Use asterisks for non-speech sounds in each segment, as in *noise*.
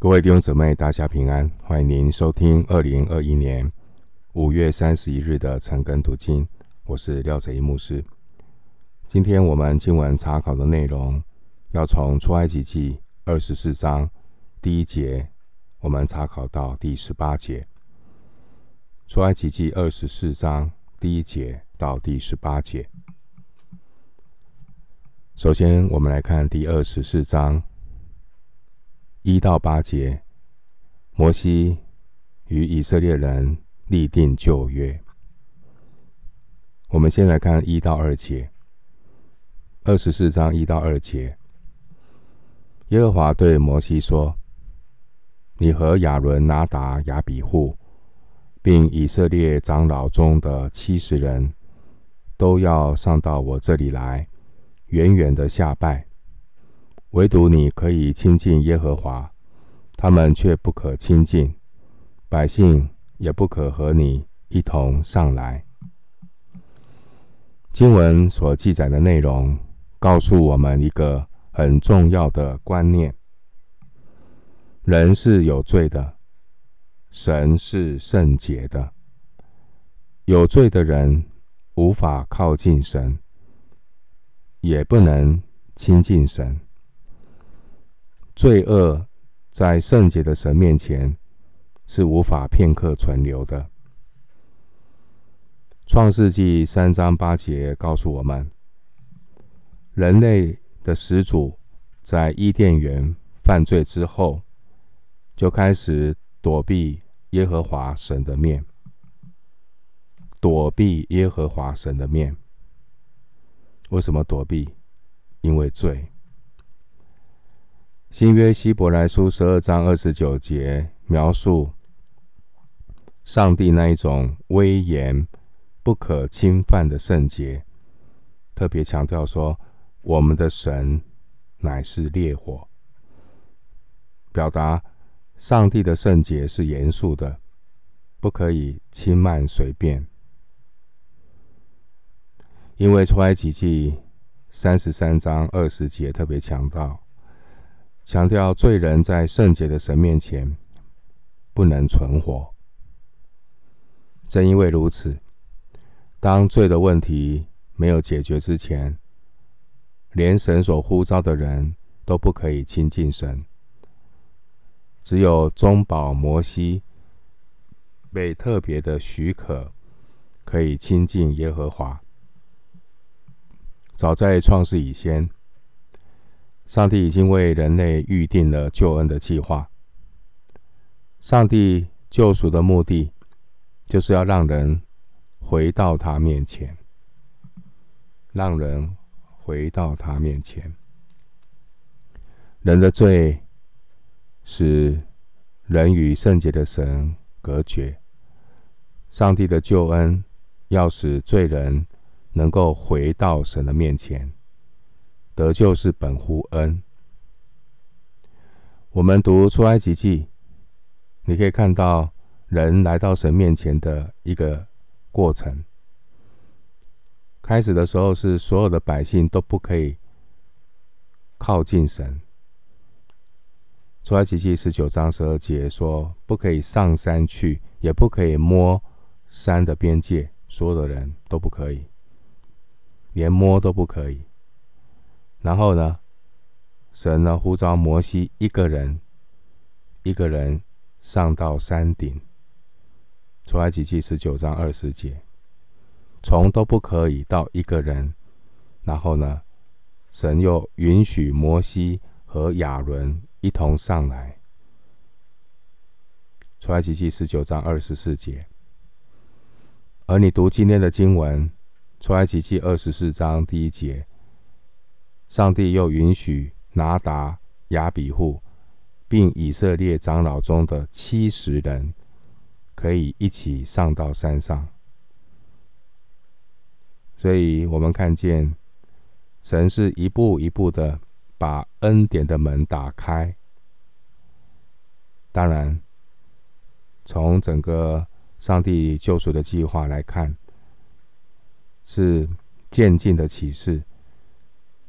各位弟兄姊妹，大家平安！欢迎您收听二零二一年五月三十一日的晨更读经，我是廖哲一牧师。今天我们经文查考的内容要从出埃及记二十四章第一节，我们查考到第十八节。出埃及记二十四章第一节到第十八节。首先，我们来看第二十四章。一到八节，摩西与以色列人立定旧约。我们先来看一到二节，二十四章一到二节。耶和华对摩西说：“你和亚伦、拿达、亚比户，并以色列长老中的七十人，都要上到我这里来，远远的下拜。”唯独你可以亲近耶和华，他们却不可亲近，百姓也不可和你一同上来。经文所记载的内容，告诉我们一个很重要的观念：人是有罪的，神是圣洁的。有罪的人无法靠近神，也不能亲近神。罪恶在圣洁的神面前是无法片刻存留的。创世纪三章八节告诉我们，人类的始祖在伊甸园犯罪之后，就开始躲避耶和华神的面，躲避耶和华神的面。为什么躲避？因为罪。新约希伯来书十二章二十九节描述上帝那一种威严、不可侵犯的圣洁，特别强调说，我们的神乃是烈火，表达上帝的圣洁是严肃的，不可以轻慢随便。因为出埃及记三十三章二十节特别强调。强调罪人在圣洁的神面前不能存活。正因为如此，当罪的问题没有解决之前，连神所呼召的人都不可以亲近神。只有中保摩西被特别的许可，可以亲近耶和华。早在创世以前。上帝已经为人类预定了救恩的计划。上帝救赎的目的，就是要让人回到他面前，让人回到他面前。人的罪使人与圣洁的神隔绝，上帝的救恩要使罪人能够回到神的面前。得救是本乎恩。我们读出埃及记，你可以看到人来到神面前的一个过程。开始的时候是所有的百姓都不可以靠近神。出埃及记十九章十二节说，不可以上山去，也不可以摸山的边界，所有的人都不可以，连摸都不可以。然后呢，神呢呼召摩西一个人，一个人上到山顶。出埃及记十九章二十节，从都不可以到一个人。然后呢，神又允许摩西和亚伦一同上来。出埃及记十九章二十四节。而你读今天的经文，出埃及记二十四章第一节。上帝又允许拿达、亚比户，并以色列长老中的七十人，可以一起上到山上。所以，我们看见神是一步一步的把恩典的门打开。当然，从整个上帝救赎的计划来看，是渐进的启示。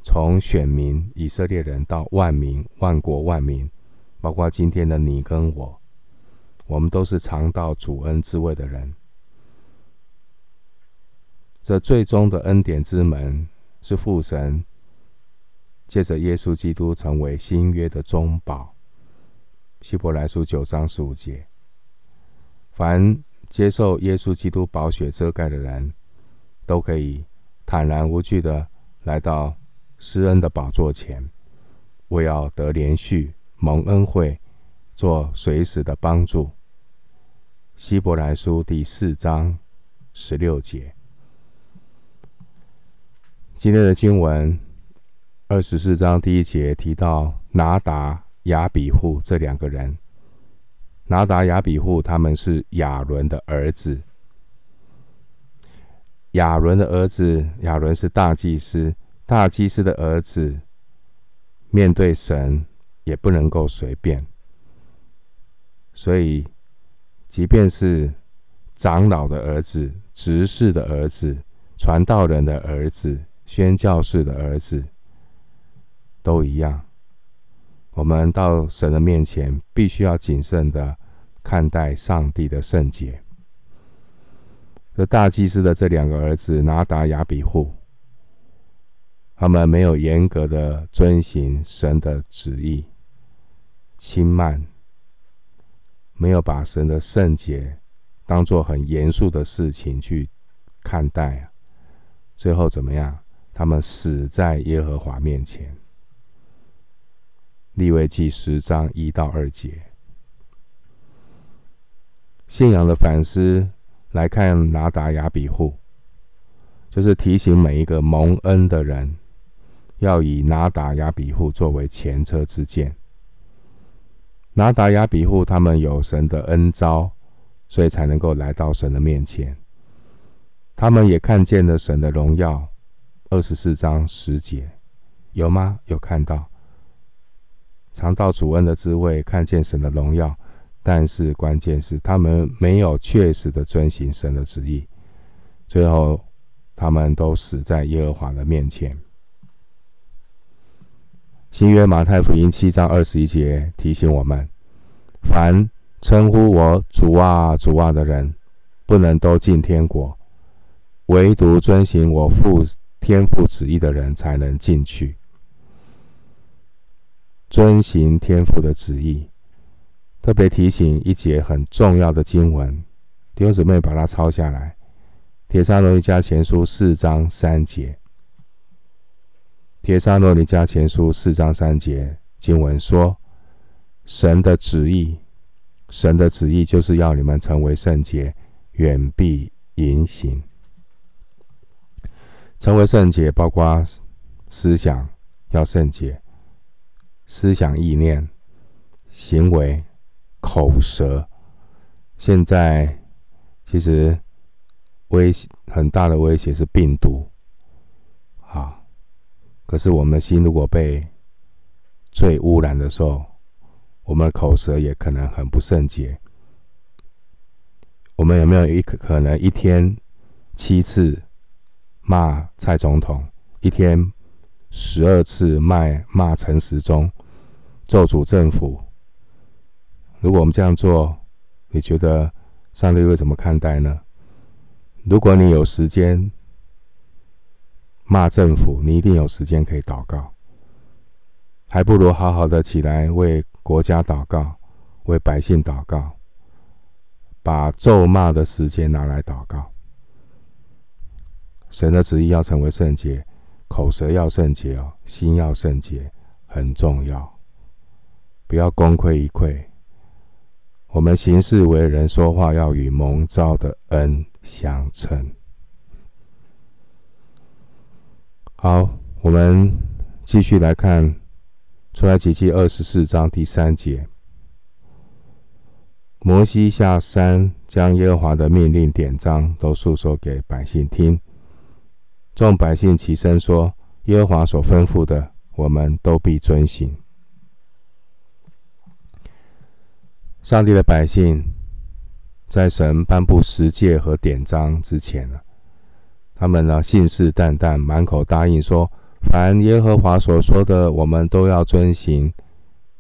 从选民以色列人到万民万国万民，包括今天的你跟我，我们都是尝到主恩滋味的人。这最终的恩典之门是父神借着耶稣基督成为新约的中保。希伯来书九章十五节，凡接受耶稣基督宝血遮盖的人，都可以坦然无惧的来到施恩的宝座前，为要得连续、蒙恩惠、做随时的帮助。希伯来书第四章十六节。今天的经文二十四章第一节提到拿达。亚比户这两个人，拿达、亚比户，他们是亚伦的儿子。亚伦的儿子，亚伦是大祭司，大祭司的儿子，面对神也不能够随便。所以，即便是长老的儿子、执事的儿子、传道人的儿子、宣教士的儿子，都一样。我们到神的面前，必须要谨慎的看待上帝的圣洁。这大祭司的这两个儿子拿达、亚比户，他们没有严格的遵行神的旨意，轻慢，没有把神的圣洁当作很严肃的事情去看待，最后怎么样？他们死在耶和华面前。利未记十章一到二节，信仰的反思来看拿达亚比户，就是提醒每一个蒙恩的人，要以拿达亚比户作为前车之鉴。拿达亚比户他们有神的恩召，所以才能够来到神的面前。他们也看见了神的荣耀。二十四章十节，有吗？有看到？尝到主恩的滋味，看见神的荣耀，但是关键是他们没有确实的遵行神的旨意，最后他们都死在耶和华的面前。新约马太福音七章二十一节提醒我们：凡称呼我主啊、主啊的人，不能都进天国；唯独遵行我父天父旨意的人，才能进去。遵行天父的旨意，特别提醒一节很重要的经文，弟兄姊妹把它抄下来。帖撒罗尼迦前书四章三节，帖撒罗尼加前书四章三节经文说：“神的旨意，神的旨意就是要你们成为圣洁，远避淫行。成为圣洁，包括思想要圣洁。”思想、意念、行为、口舌，现在其实威胁很大的威胁是病毒，可是我们的心如果被罪污染的时候，我们的口舌也可能很不圣洁。我们有没有一可能一天七次骂蔡总统，一天十二次骂骂陈时中？咒诅政府。如果我们这样做，你觉得上帝会怎么看待呢？如果你有时间骂政府，你一定有时间可以祷告，还不如好好的起来为国家祷告，为百姓祷告，把咒骂的时间拿来祷告。神的旨意要成为圣洁，口舌要圣洁哦，心要圣洁，很重要。不要功亏一篑。我们行事为人说话要与蒙召的恩相称。好，我们继续来看出埃及记二十四章第三节。摩西下山，将耶和华的命令典章都述说给百姓听。众百姓齐声说：“耶和华所吩咐的，我们都必遵行。”上帝的百姓，在神颁布十诫和典章之前呢，他们呢信誓旦旦，满口答应说：凡耶和华所说的，我们都要遵行，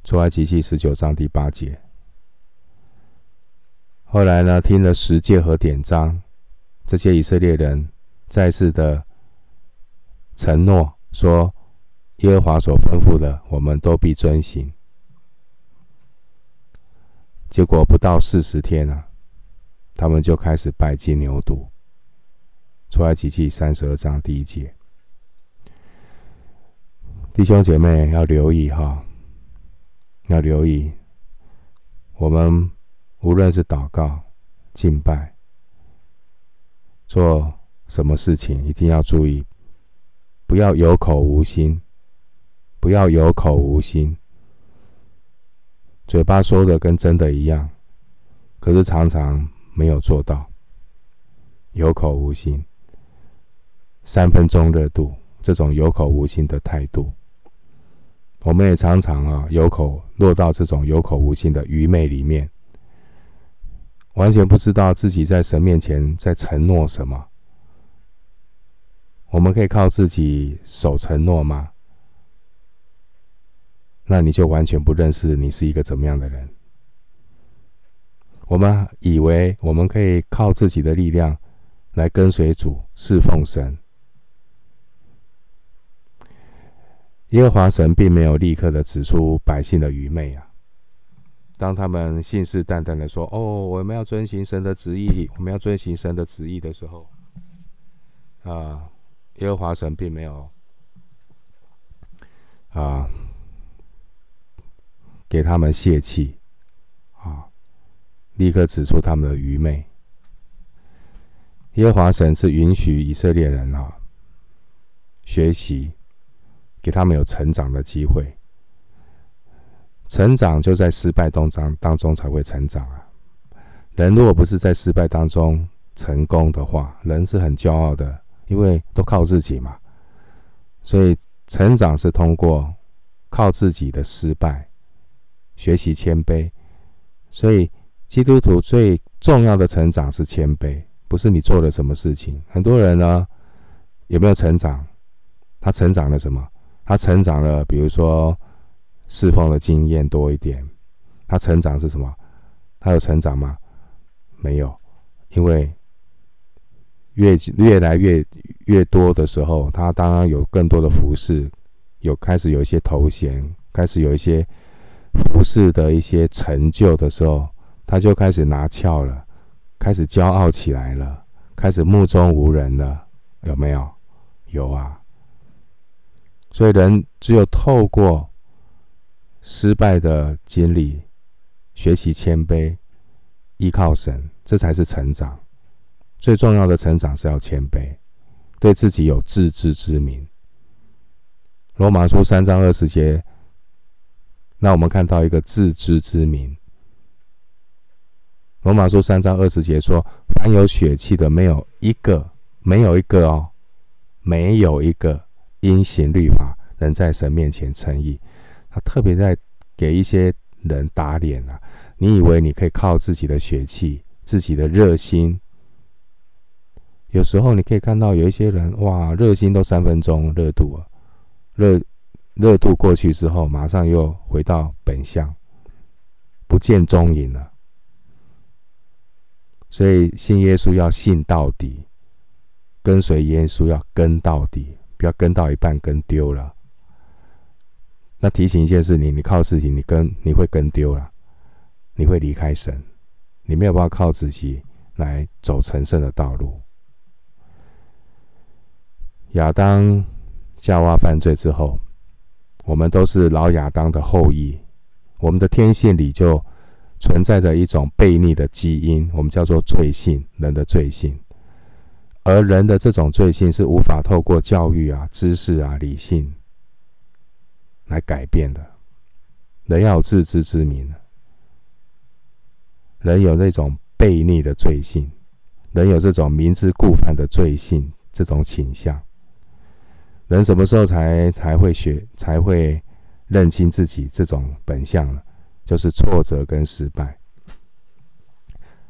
出埃及记十九章第八节。后来呢，听了十诫和典章，这些以色列人再次的承诺说：“耶和华所吩咐的，我们都必遵行。”结果不到四十天啊，他们就开始拜金牛犊。出埃及记三十二章第一节，弟兄姐妹要留意哈，要留意我们。无论是祷告、敬拜，做什么事情，一定要注意，不要有口无心，不要有口无心，嘴巴说的跟真的一样，可是常常没有做到，有口无心，三分钟热度，这种有口无心的态度，我们也常常啊有口落到这种有口无心的愚昧里面。完全不知道自己在神面前在承诺什么。我们可以靠自己守承诺吗？那你就完全不认识你是一个怎么样的人。我们以为我们可以靠自己的力量来跟随主侍奉神。耶和华神并没有立刻的指出百姓的愚昧啊。当他们信誓旦旦的说：“哦，我们要遵行神的旨意，我们要遵行神的旨意的时候，啊，耶和华神并没有啊给他们泄气，啊，立刻指出他们的愚昧。耶和华神是允许以色列人啊学习，给他们有成长的机会。”成长就在失败当中当中才会成长啊！人如果不是在失败当中成功的话，人是很骄傲的，因为都靠自己嘛。所以成长是通过靠自己的失败学习谦卑。所以基督徒最重要的成长是谦卑，不是你做了什么事情。很多人呢，有没有成长？他成长了什么？他成长了，比如说。侍奉的经验多一点，他成长是什么？他有成长吗？没有，因为越越来越越多的时候，他当然有更多的服侍，有开始有一些头衔，开始有一些服侍的一些成就的时候，他就开始拿翘了，开始骄傲起来了，开始目中无人了，有没有？有啊。所以人只有透过失败的经历，学习谦卑，依靠神，这才是成长。最重要的成长是要谦卑，对自己有自知之明。罗马书三章二十节，那我们看到一个自知之明。罗马书三章二十节说：“凡有血气的，没有一个，没有一个哦，没有一个因行律法能在神面前称义。”他特别在给一些人打脸啊！你以为你可以靠自己的血气、自己的热心？有时候你可以看到有一些人，哇，热心都三分钟热度啊，热热度过去之后，马上又回到本相，不见踪影了。所以信耶稣要信到底，跟随耶稣要跟到底，不要跟到一半跟丢了。那提醒一件事，你你靠自己，你跟你会跟丢了，你会离开神，你没有办法靠自己来走成圣的道路。亚当夏娃犯罪之后，我们都是老亚当的后裔，我们的天性里就存在着一种悖逆的基因，我们叫做罪性，人的罪性。而人的这种罪性是无法透过教育啊、知识啊、理性。来改变的，人要有自知之明。人有那种悖逆的罪性，人有这种明知故犯的罪性，这种倾向。人什么时候才才会学，才会认清自己这种本相呢？就是挫折跟失败。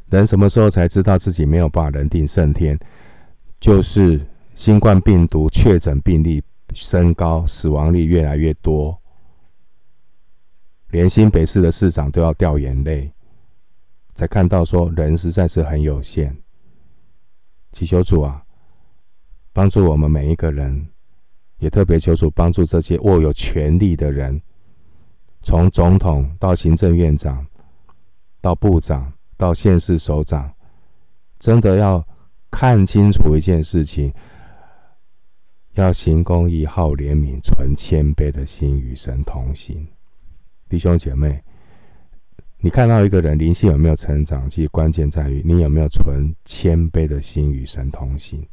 人什么时候才知道自己没有办法人定胜天？就是新冠病毒确诊病例升高，死亡率越来越多，连新北市的市长都要掉眼泪，才看到说人实在是很有限。祈求主啊，帮助我们每一个人，也特别求主帮助这些握有权力的人，从总统到行政院长，到部长，到县市首长，真的要看清楚一件事情：要行公义、好怜悯、存谦卑的心，与神同行。弟兄姐妹，你看到一个人灵性有没有成长？其实关键在于你有没有存谦卑的心，与神同行。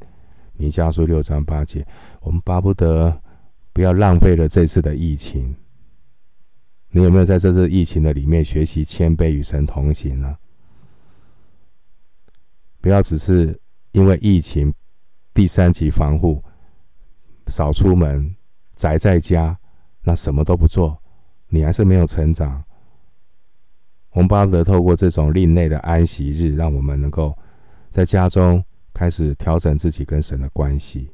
弥迦书六章八节，我们巴不得不要浪费了这次的疫情。你有没有在这次疫情的里面学习谦卑与神同行呢？不要只是因为疫情第三级防护，少出门，宅在家，那什么都不做，你还是没有成长。我们巴不得透过这种另类的安息日，让我们能够在家中开始调整自己跟神的关系。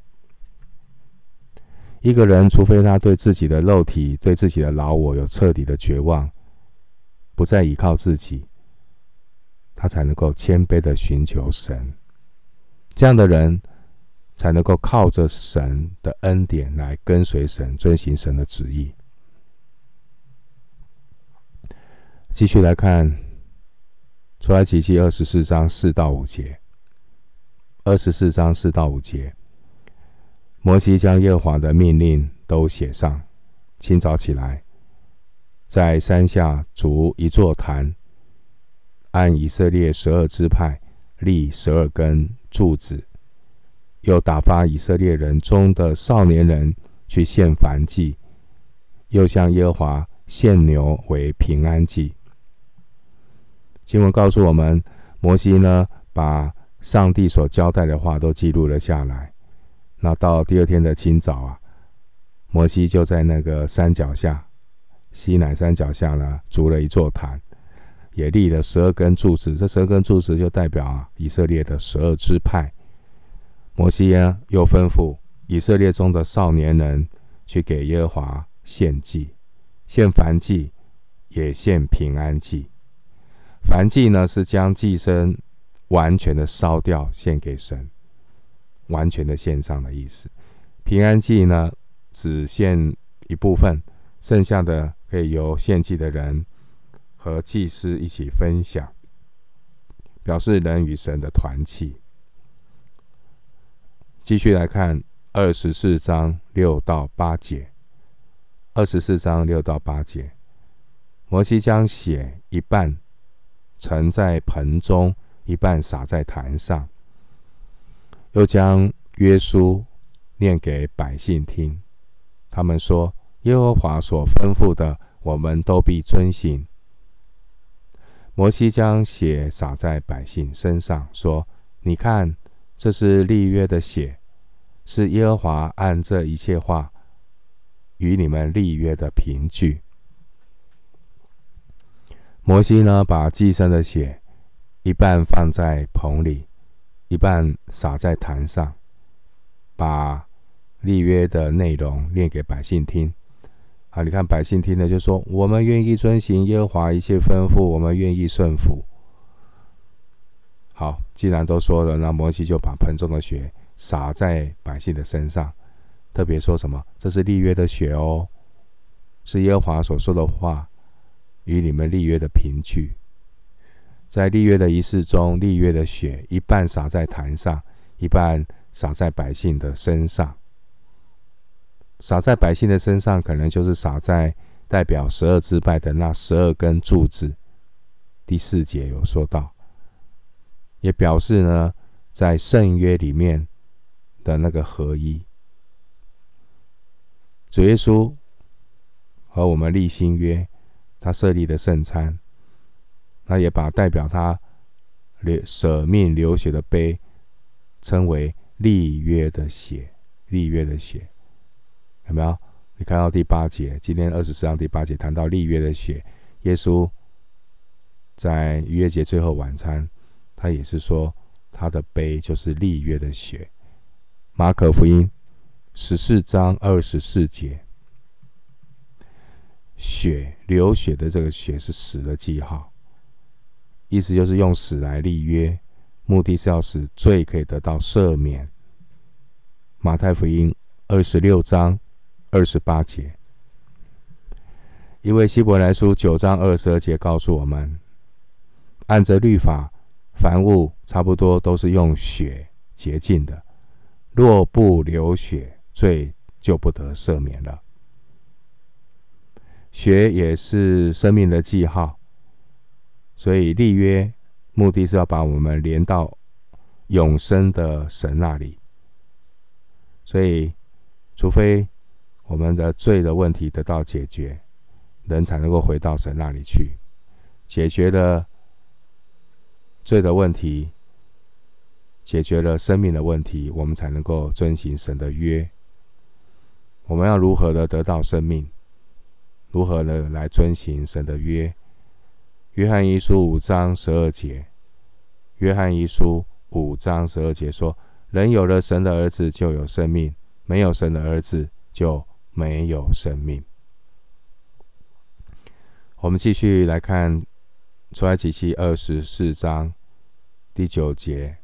一个人，除非他对自己的肉体、对自己的老我有彻底的绝望，不再依靠自己，他才能够谦卑的寻求神。这样的人，才能够靠着神的恩典来跟随神，遵行神的旨意。继续来看，出埃及记二十四章四到五节。二十四章四到五节。摩西将耶和华的命令都写上。清早起来，在山下筑一座坛，按以色列十二支派立十二根柱子，又打发以色列人中的少年人去献燔祭，又向耶和华献牛为平安祭。经文告诉我们，摩西呢，把上帝所交代的话都记录了下来。那到第二天的清早啊，摩西就在那个山脚下，西南山脚下呢，筑了一座坛，也立了十二根柱子。这十二根柱子就代表啊，以色列的十二支派。摩西呢，又吩咐以色列中的少年人去给耶和华献祭，献燔祭，也献平安祭。燔祭呢，是将祭牲完全的烧掉，献给神。完全的献上的意思，平安祭呢，只献一部分，剩下的可以由献祭的人和祭司一起分享，表示人与神的团契。继续来看二十四章六到八节，二十四章六到八节，摩西将血一半盛在盆中，一半撒在坛上。又将约书念给百姓听，他们说：“耶和华所吩咐的，我们都必遵行。”摩西将血洒在百姓身上，说：“你看，这是立约的血，是耶和华按这一切话与你们立约的凭据。”摩西呢，把祭牲的血一半放在盆里。一半洒在坛上，把立约的内容念给百姓听。啊，你看百姓听了就说：“我们愿意遵行耶和华一切吩咐，我们愿意顺服。”好，既然都说了，那摩西就把盆中的血洒在百姓的身上，特别说什么：“这是立约的血哦，是耶和华所说的话，与你们立约的凭据。”在立约的仪式中，立约的血一半洒在坛上，一半洒在百姓的身上。洒在百姓的身上，可能就是洒在代表十二支派的那十二根柱子。第四节有说到，也表示呢，在圣约里面的那个合一。主耶稣和我们立新约，他设立的圣餐。他也把代表他流舍命流血的杯称为立约的血，立约的血，有没有？你看到第八节，今天二十四章第八节谈到立约的血，耶稣在逾越节最后晚餐，他也是说他的杯就是立约的血。马可福音十四章二十四节，血流血的这个血是死的记号，意思就是用死来立约，目的是要使罪可以得到赦免。马太福音二十六章二十八节，因为希伯来书九章二十二节告诉我们，按着律法，凡物差不多都是用血洁净的，若不流血，罪就不得赦免了。血也是生命的记号，所以立约目的是要把我们连到永生的神那里。所以，除非我们的罪的问题得到解决，人才能够回到神那里去。解决了罪的问题，解决了生命的问题，我们才能够遵行神的约。我们要如何的得到生命？如何的来遵行神的约？约翰一书五章十二节，约翰一书五章十二节说：“人有了神的儿子，就有生命；没有神的儿子，就没有生命。”我们继续来看出埃及记二十四章第九节，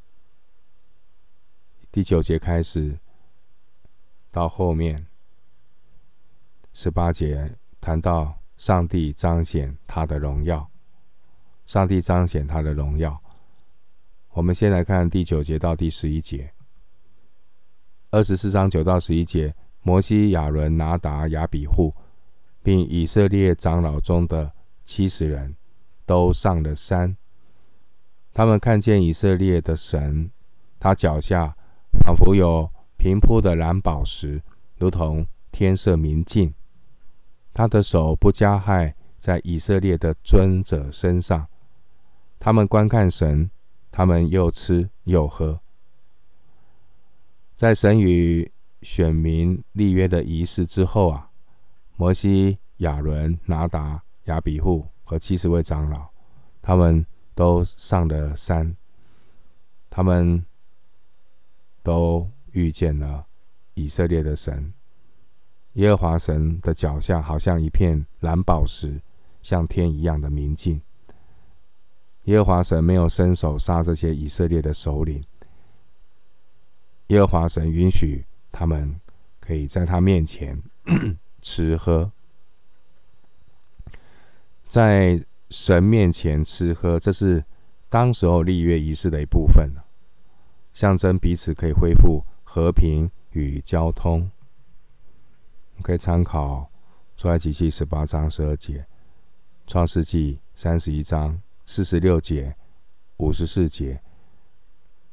第九节开始到后面十八节。谈到上帝彰显他的荣耀，上帝彰显他的荣耀。我们先来看第九节到第十一节，二十四章九到十一节。摩西、亚伦、拿达、亚比户，并以色列长老中的七十人，都上了山。他们看见以色列的神，他脚下仿佛有平铺的蓝宝石，如同天色明净。他的手不加害在以色列的尊者身上，他们观看神，他们又吃又喝。在神与选民立约的仪式之后啊，摩西、亚伦、拿达、亚比户和七十位长老，他们都上了山，他们都遇见了以色列的神。耶和华神的脚下好像一片蓝宝石，像天一样的明净。耶和华神没有伸手杀这些以色列的首领。耶和华神允许他们可以在他面前 *coughs* 吃喝，在神面前吃喝，这是当时候立约仪式的一部分，象征彼此可以恢复和平与交通。可以参考出埃及记十八章十二节，创世纪三十一章四十六节、五十四节，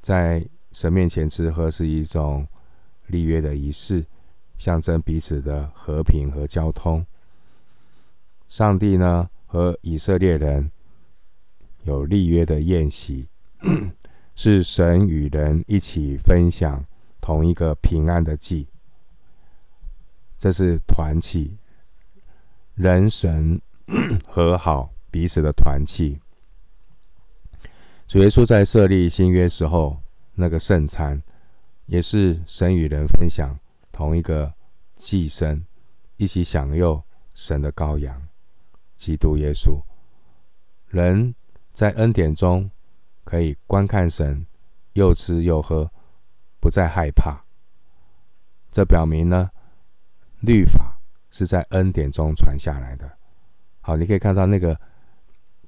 在神面前吃喝是一种立约的仪式，象征彼此的和平和交通。上帝呢和以色列人有立约的宴席，*clears throat* 是神与人一起分享同一个平安的祭。这是团契，人神 *clears throat* 和好，彼此的团契。主耶稣在设立新约时候，那个圣餐，也是神与人分享同一个祭牲，一起享用神的羔羊，基督耶稣。人在恩典中可以观看神，又吃又喝，不再害怕。这表明呢，律法是在恩典中传下来的。好，你可以看到那个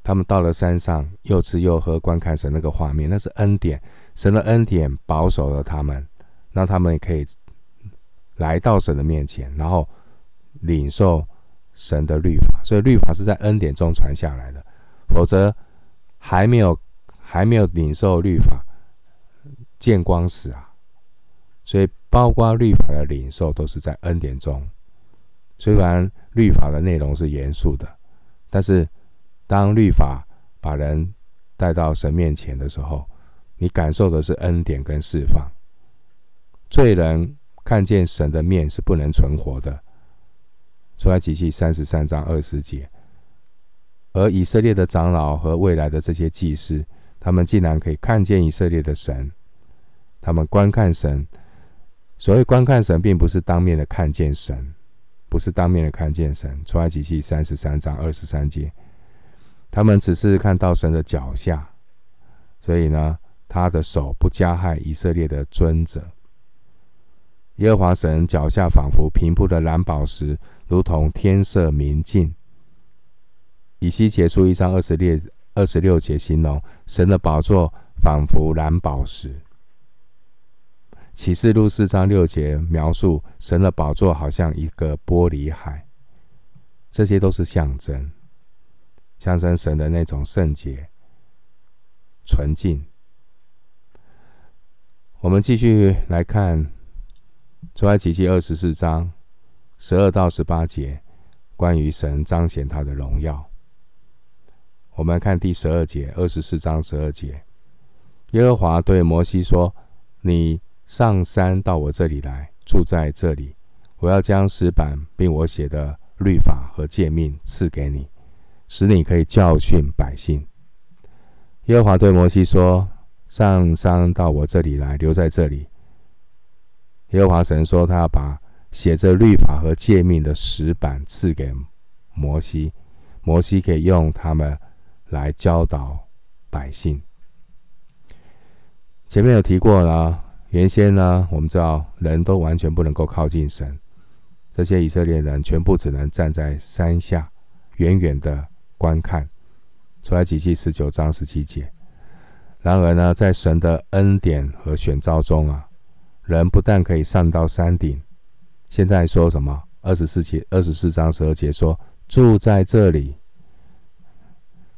他们到了山上，又吃又喝，观看神那个画面，那是恩典。神的恩典保守了他们，让他们可以来到神的面前，然后领受神的律法。所以律法是在恩典中传下来的，否则还没有还没有领受律法，见光死啊！所以。包括律法的领受都是在恩典中。虽然律法的内容是严肃的，但是当律法把人带到神面前的时候，你感受的是恩典跟释放。罪人看见神的面是不能存活的。出埃及记三十三章二十节。而以色列的长老和未来的这些祭司，他们竟然可以看见以色列的神，他们观看神。所谓观看神，并不是当面的看见神，不是当面的看见神。出埃及记三十三章二十三节，他们只是看到神的脚下，所以呢，他的手不加害以色列的尊者。耶和华神脚下仿佛平铺的蓝宝石，如同天色明净。以西结书一章二十六二十六节形容神的宝座仿佛蓝宝石。启示录四章六节描述神的宝座好像一个玻璃海，这些都是象征，象征神的那种圣洁、纯净。我们继续来看出埃及记二十四章十二到十八节，关于神彰显他的荣耀。我们来看第十二节，二十四章十二节，耶和华对摩西说：“你。”上山到我这里来，住在这里。我要将石板并我写的律法和诫命赐给你，使你可以教训百姓。耶和华对摩西说：“上山到我这里来，留在这里。”耶和华神说：“他要把写着律法和诫命的石板赐给摩西，摩西可以用它们来教导百姓。”前面有提过了。原先呢，我们知道人都完全不能够靠近神，这些以色列人全部只能站在山下，远远的观看。出埃及记十九章十七节。然而呢，在神的恩典和选召中啊，人不但可以上到山顶，现在说什么？二十四节、二十四章十二节说住在这里。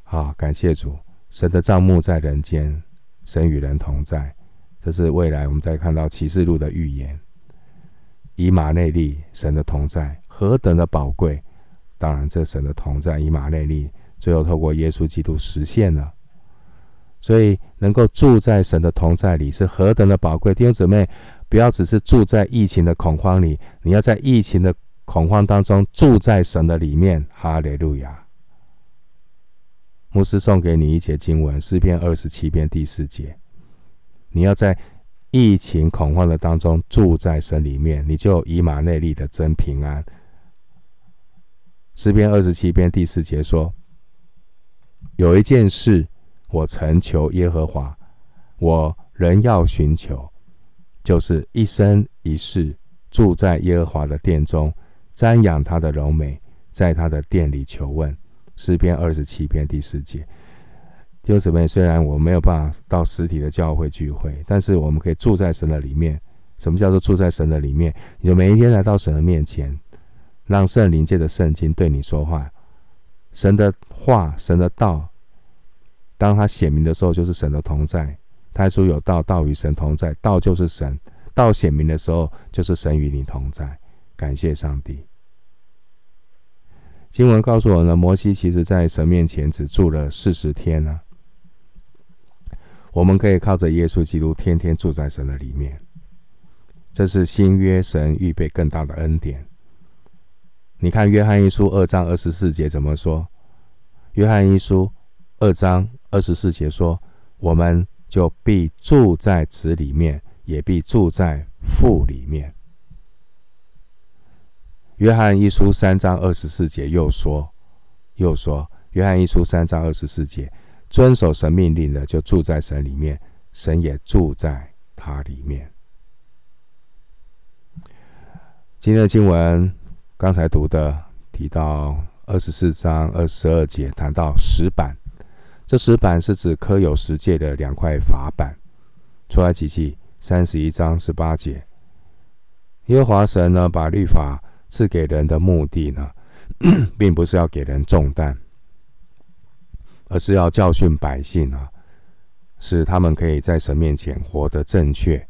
啊，感谢主，神的帐幕在人间，神与人同在。这是未来我们再看到启示录的预言，以马内利神的同在何等的宝贵！当然，这神的同在以马内利，最后透过耶稣基督实现了。所以，能够住在神的同在里是何等的宝贵！弟兄姊妹，不要只是住在疫情的恐慌里，你要在疫情的恐慌当中住在神的里面。哈利路亚！牧师送给你一节经文，诗篇二十七篇第四节。你要在疫情恐慌的当中住在神里面，你就以马内利的真平安。诗篇二十七篇第四节说：“有一件事我曾求耶和华，我仍要寻求，就是一生一世住在耶和华的殿中，瞻仰他的柔美，在他的殿里求问。”诗篇二十七篇第四节。弟兄姊妹，虽然我没有办法到实体的教会聚会，但是我们可以住在神的里面。什么叫做住在神的里面？你就每一天来到神的面前，让圣灵借着圣经对你说话。神的话，神的道，当他显明的时候，就是神的同在。他说有道，道与神同在，道就是神。道显明的时候，就是神与你同在。感谢上帝。经文告诉我们，摩西其实在神面前只住了四十天呢、啊。我们可以靠着耶稣基督，天天住在神的里面。这是新约神预备更大的恩典。你看约翰一书二章二十四节怎么说？约翰一书二章二十四节说：“我们就必住在子里面，也必住在父里面。”约翰一书三章二十四节又说：“又说，约翰一书三章二十四节。”遵守神命令的，就住在神里面，神也住在他里面。今天的经文刚才读的提到二十四章二十二节，谈到石板，这石板是指刻有十诫的两块法板。出埃及记三十一章十八节，耶和华神呢，把律法赐给人的目的呢，并不是要给人重担。而是要教训百姓啊，使他们可以在神面前活得正确，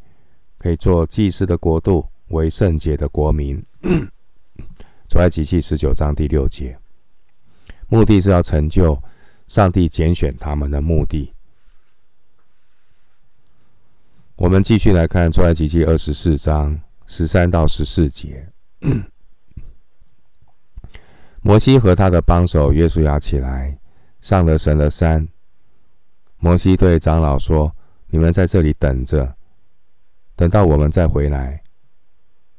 可以做祭司的国度，为圣洁的国民。*coughs* 出埃及记十九章第六节，目的是要成就上帝拣选他们的目的。我们继续来看出埃及记二十四章十三到十四节。*clears throat* 摩西和他的帮手约书亚起来。上了神的山，摩西对长老说：“你们在这里等着，等到我们再回来。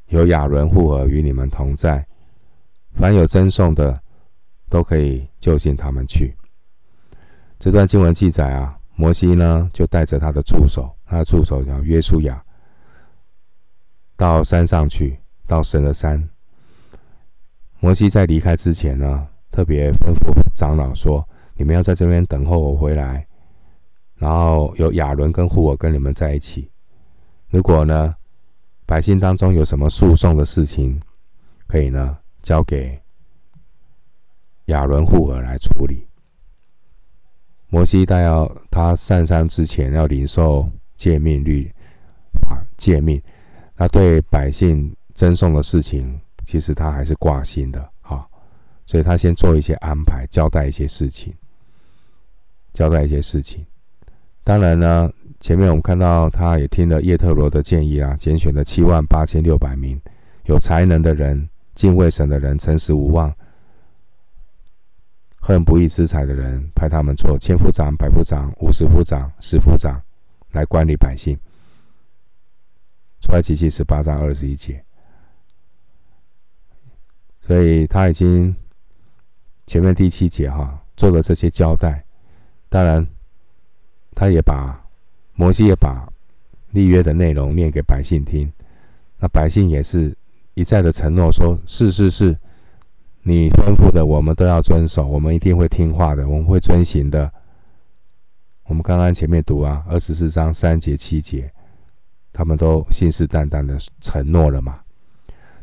有亚伦、护尔与你们同在，凡有争讼的，都可以就近他们去。这段经文记载啊，摩西呢就带着他的助手，他的助手叫约书亚，到山上去，到神的山。摩西在离开之前呢，特别吩咐长老说：“你们要在这边等候我回来，然后有亚伦跟户我跟你们在一起。如果呢，百姓当中有什么诉讼的事情，可以呢交给亚伦、户珥来处理。”摩西在要他上山之前要领受诫命律啊诫命，他对百姓赠送的事情。其实他还是挂心的，哈，所以他先做一些安排，交代一些事情，交代一些事情。当然呢，前面我们看到他也听了叶特罗的建议啊，拣选了七万八千六百名有才能的人、敬畏神的人、诚实无妄、恨不义之财的人，派他们做千夫长、百夫长、五十夫长、十夫长，来管理百姓。出埃及记十八章二十一节。所以他已经前面第七节哈做了这些交代，当然，他也把摩西也把立约的内容念给百姓听，那百姓也是一再的承诺说：是是是，你吩咐的我们都要遵守，我们一定会听话的，我们会遵行的。我们刚刚前面读啊，二十四章三节七节，他们都信誓旦旦的承诺了嘛。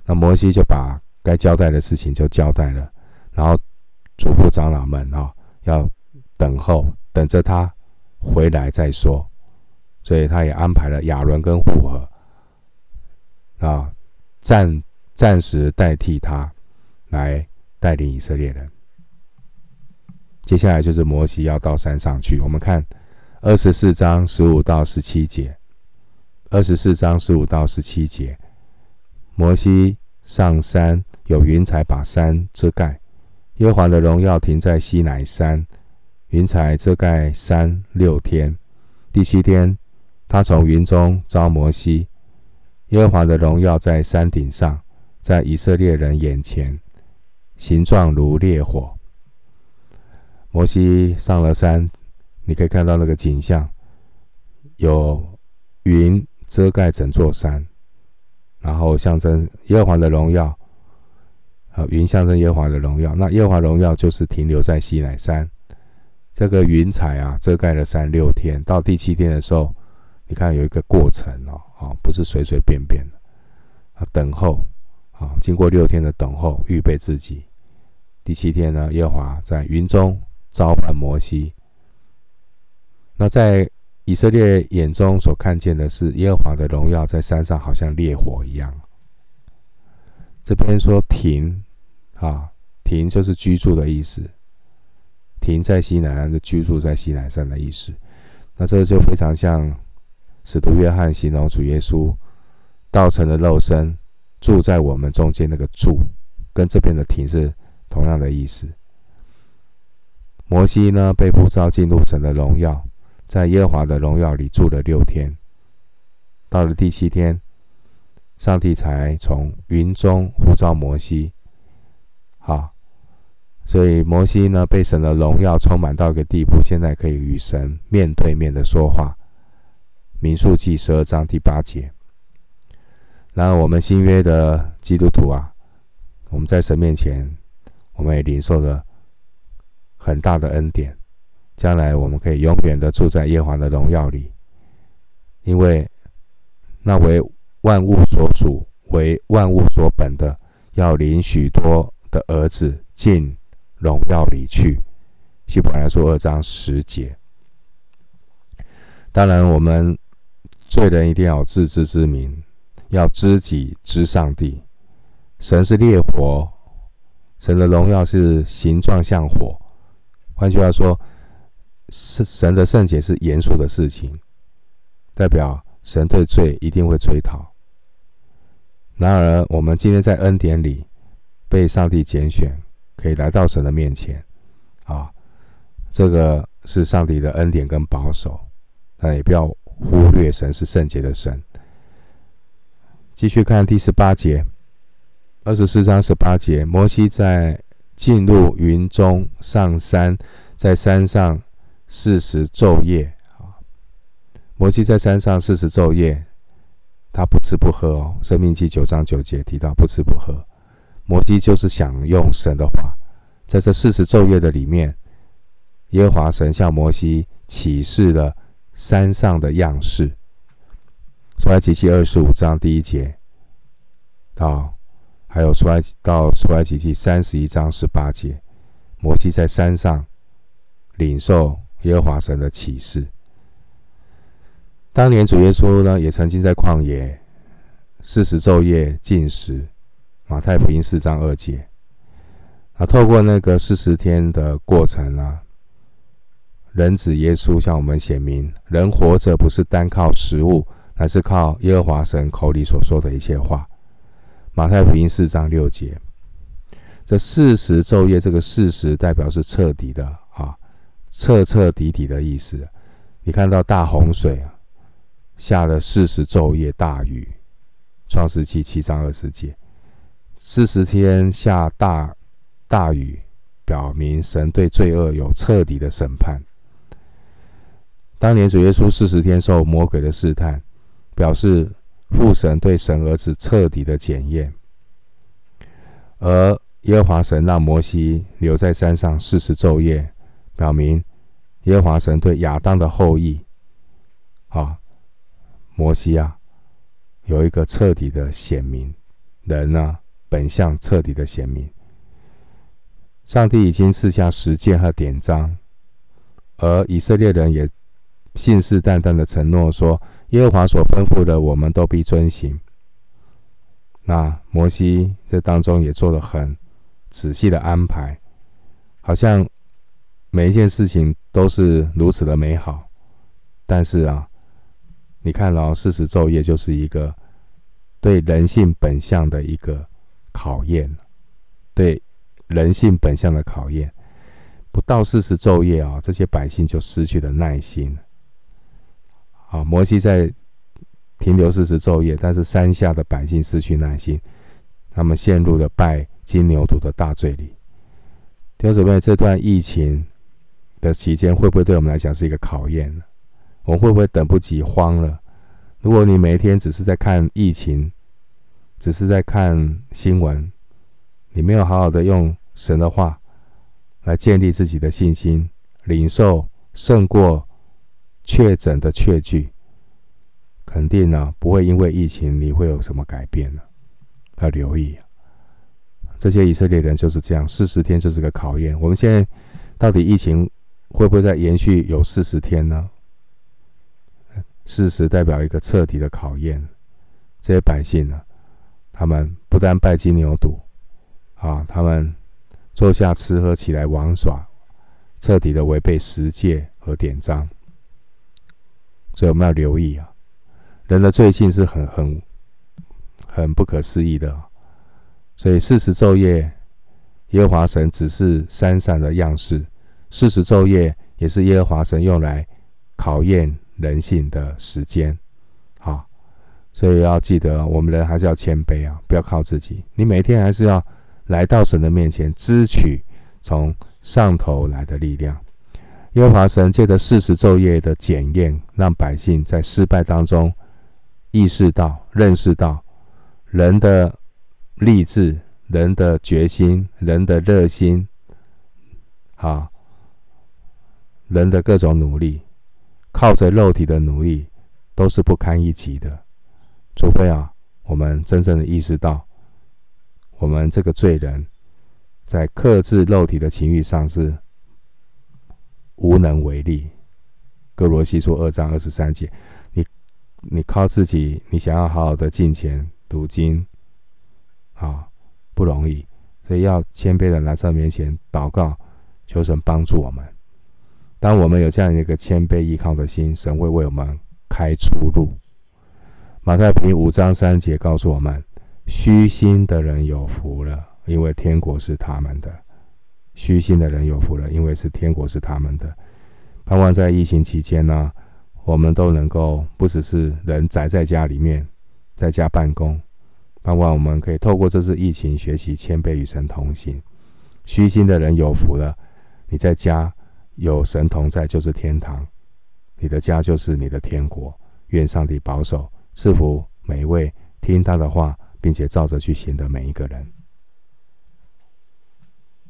那摩西就把。该交代的事情就交代了，然后嘱咐长老们啊，要等候，等着他回来再说。所以他也安排了亚伦跟户珥啊，暂暂时代替他来带领以色列人。接下来就是摩西要到山上去，我们看二十四章十五到十七节。二十四章十五到十七节，摩西上山。有云彩把山遮盖，耶和华的荣耀停在西乃山，云彩遮盖山六天。第七天，他从云中召摩西，耶和华的荣耀在山顶上，在以色列人眼前，形状如烈火。摩西上了山，你可以看到那个景象，有云遮盖整座山，然后象征耶和华的荣耀。啊，云象征耶和华的荣耀，那耶和华荣耀就是停留在西乃山。这个云彩啊，遮盖了山六天，到第七天的时候，你看有一个过程哦，啊，不是随随便便的啊，等候啊，经过六天的等候，预备自己。第七天呢，耶和华在云中召唤摩西。那在以色列眼中所看见的是耶和华的荣耀在山上，好像烈火一样。这边说停。啊，停就是居住的意思。停在西南，就居住在西南山的意思。那这就非常像使徒约翰形容主耶稣道成的肉身住在我们中间那个住，跟这边的停是同样的意思。摩西呢，被呼召进入神的荣耀，在耶和华的荣耀里住了六天。到了第七天，上帝才从云中呼召摩西。好，所以摩西呢，被神的荣耀充满到一个地步，现在可以与神面对面的说话。民数记十二章第八节。然后我们新约的基督徒啊，我们在神面前，我们也领受了很大的恩典，将来我们可以永远的住在耶和华的荣耀里，因为那为万物所属、为万物所本的，要领许多。的儿子进荣耀里去，希伯来书二章十节。当然，我们罪人一定要有自知之明，要知己知上帝。神是烈火，神的荣耀是形状像火。换句话说，神的圣洁是严肃的事情，代表神对罪一定会追讨。然而，我们今天在恩典里。被上帝拣选，可以来到神的面前，啊，这个是上帝的恩典跟保守，但也不要忽略神是圣洁的神。继续看第十八节，二十四章十八节，摩西在进入云中上山，在山上四十昼夜啊。摩西在山上四十昼夜，他不吃不喝哦。申命记九章九节提到不吃不喝，摩西就是想用神的话。在这四十昼夜的里面，耶和华神向摩西启示了山上的样式。出埃及记二十五章第一节到，还有出埃到出埃及记三十一章十八节，摩西在山上领受耶和华神的启示。当年主耶稣呢，也曾经在旷野四十昼夜禁食，马太福音四章二节。啊，透过那个四十天的过程啊，人子耶稣向我们显明，人活着不是单靠食物，乃是靠耶和华神口里所说的一切话。马太福音四章六节，这四十昼夜，这个四十代表是彻底的啊，彻彻底底的意思。你看到大洪水啊。下了四十昼夜大雨，创世记七章二十节，四十天下大大雨，表明神对罪恶有彻底的审判。当年主耶稣四十天受魔鬼的试探，表示父神对神儿子彻底的检验。而耶和华神让摩西留在山上四十昼夜，表明耶和华神对亚当的后裔，啊。摩西啊，有一个彻底的显明，人呢、啊、本相彻底的显明。上帝已经赐下十诫和典章，而以色列人也信誓旦旦的承诺说，耶和华所吩咐的，我们都必遵行。那摩西这当中也做了很仔细的安排，好像每一件事情都是如此的美好，但是啊。你看哦，四十昼夜就是一个对人性本相的一个考验，对人性本相的考验。不到四十昼夜啊，这些百姓就失去了耐心。啊，摩西在停留四十昼夜，但是山下的百姓失去耐心，他们陷入了拜金牛犊的大罪里。弟兄姊妹，这段疫情的期间，会不会对我们来讲是一个考验呢？我们会不会等不及慌了？如果你每一天只是在看疫情，只是在看新闻，你没有好好的用神的话来建立自己的信心，领受胜过确诊的确据，肯定呢不会因为疫情你会有什么改变呢？要留意，这些以色列人就是这样，四十天就是个考验。我们现在到底疫情会不会再延续有四十天呢？事实代表一个彻底的考验，这些百姓呢，他们不但拜金牛犊，啊，他们坐下吃喝，起来玩耍，彻底的违背十诫和典章。所以我们要留意啊，人的罪性是很很很不可思议的。所以四十昼夜，耶和华神只是山上的样式，四十昼夜也是耶和华神用来考验。人性的时间，好，所以要记得，我们人还是要谦卑啊，不要靠自己。你每天还是要来到神的面前，支取从上头来的力量。耶和华神借着四十昼夜的检验，让百姓在失败当中意识到、认识到人的励志、人的决心、人的热心，啊，人的各种努力。靠着肉体的努力都是不堪一击的，除非啊，我们真正的意识到，我们这个罪人，在克制肉体的情欲上是无能为力。歌罗西书二章二十三节，你你靠自己，你想要好好的敬虔读经，啊，不容易，所以要谦卑的来到面前祷告，求神帮助我们。当我们有这样一个谦卑依靠的心，神会为我们开出路。马太福音五章三节告诉我们：虚心的人有福了，因为天国是他们的；虚心的人有福了，因为是天国是他们的。盼望在疫情期间呢，我们都能够不只是人宅在家里面，在家办公，盼望我们可以透过这次疫情学习谦卑与神同行。虚心的人有福了，你在家有神同在就是天堂，你的家就是你的天国。愿上帝保守赐福每一位听他的话，并且照着去行的每一个人。